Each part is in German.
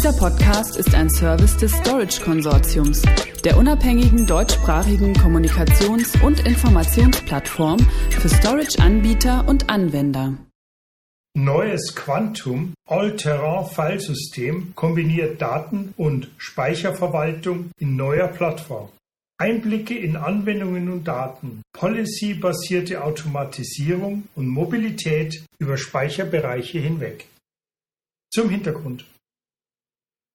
Dieser Podcast ist ein Service des Storage Konsortiums, der unabhängigen deutschsprachigen Kommunikations- und Informationsplattform für Storage-Anbieter und Anwender. Neues Quantum All-Terrain-Filesystem kombiniert Daten- und Speicherverwaltung in neuer Plattform. Einblicke in Anwendungen und Daten, Policy-basierte Automatisierung und Mobilität über Speicherbereiche hinweg. Zum Hintergrund.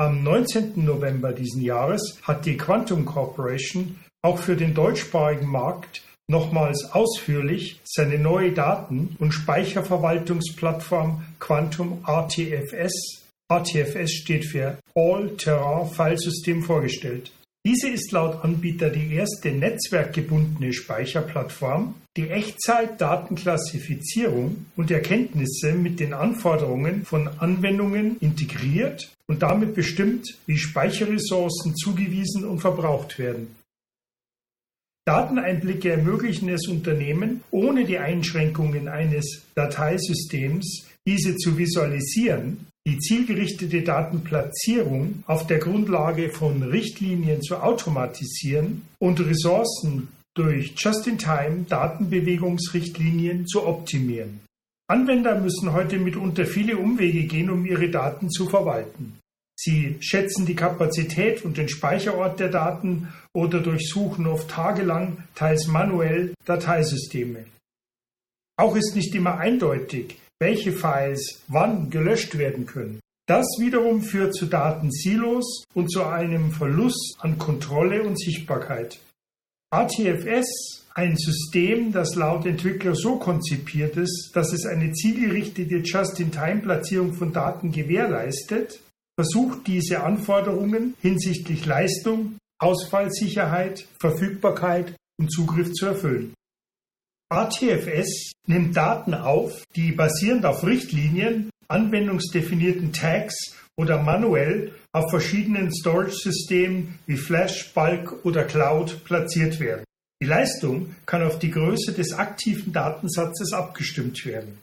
Am 19. November diesen Jahres hat die Quantum Corporation auch für den deutschsprachigen Markt nochmals ausführlich seine neue Daten- und Speicherverwaltungsplattform Quantum RTFS, RTFS steht für All-Terrain Filesystem vorgestellt. Diese ist laut Anbieter die erste netzwerkgebundene Speicherplattform, die Echtzeit-Datenklassifizierung und Erkenntnisse mit den Anforderungen von Anwendungen integriert und damit bestimmt, wie Speicherressourcen zugewiesen und verbraucht werden. Dateneinblicke ermöglichen es Unternehmen, ohne die Einschränkungen eines Dateisystems diese zu visualisieren die zielgerichtete Datenplatzierung auf der Grundlage von Richtlinien zu automatisieren und Ressourcen durch Just-in-Time-Datenbewegungsrichtlinien zu optimieren. Anwender müssen heute mitunter viele Umwege gehen, um ihre Daten zu verwalten. Sie schätzen die Kapazität und den Speicherort der Daten oder durchsuchen oft tagelang, teils manuell, Dateisysteme. Auch ist nicht immer eindeutig, welche Files wann gelöscht werden können. Das wiederum führt zu Datensilos und zu einem Verlust an Kontrolle und Sichtbarkeit. ATFS, ein System, das laut Entwickler so konzipiert ist, dass es eine zielgerichtete Just-in-Time-Platzierung von Daten gewährleistet, versucht diese Anforderungen hinsichtlich Leistung, Ausfallsicherheit, Verfügbarkeit und Zugriff zu erfüllen. ATFS nimmt Daten auf, die basierend auf Richtlinien, anwendungsdefinierten Tags oder manuell auf verschiedenen Storage-Systemen wie Flash, Bulk oder Cloud platziert werden. Die Leistung kann auf die Größe des aktiven Datensatzes abgestimmt werden.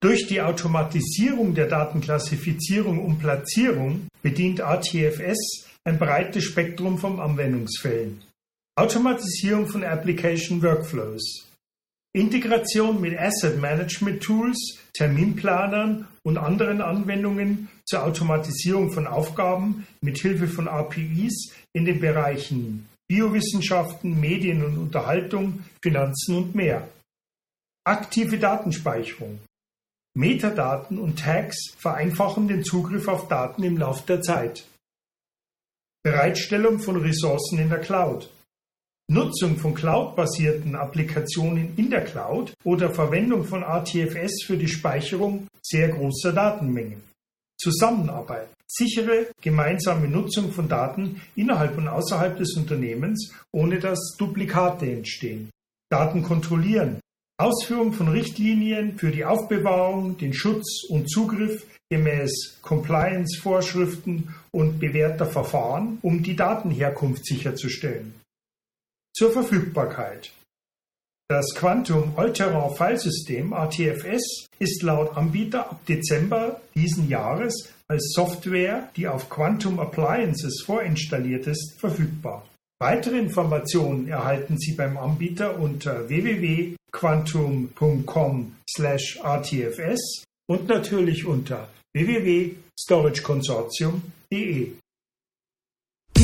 Durch die Automatisierung der Datenklassifizierung und Platzierung bedient ATFS ein breites Spektrum von Anwendungsfällen. Automatisierung von Application Workflows, Integration mit Asset Management Tools, Terminplanern und anderen Anwendungen zur Automatisierung von Aufgaben mit Hilfe von APIs in den Bereichen Biowissenschaften, Medien und Unterhaltung, Finanzen und mehr. Aktive Datenspeicherung. Metadaten und Tags vereinfachen den Zugriff auf Daten im Laufe der Zeit. Bereitstellung von Ressourcen in der Cloud. Nutzung von cloud-basierten Applikationen in der Cloud oder Verwendung von RTFS für die Speicherung sehr großer Datenmengen. Zusammenarbeit. Sichere gemeinsame Nutzung von Daten innerhalb und außerhalb des Unternehmens, ohne dass Duplikate entstehen. Daten kontrollieren. Ausführung von Richtlinien für die Aufbewahrung, den Schutz und Zugriff gemäß Compliance-Vorschriften und bewährter Verfahren, um die Datenherkunft sicherzustellen. Zur Verfügbarkeit. Das Quantum All-Terrain Filesystem ATFS ist laut Anbieter ab Dezember diesen Jahres als Software, die auf Quantum Appliances vorinstalliert ist, verfügbar. Weitere Informationen erhalten Sie beim Anbieter unter www.quantum.com/rtfs und natürlich unter www.storageconsortium.de.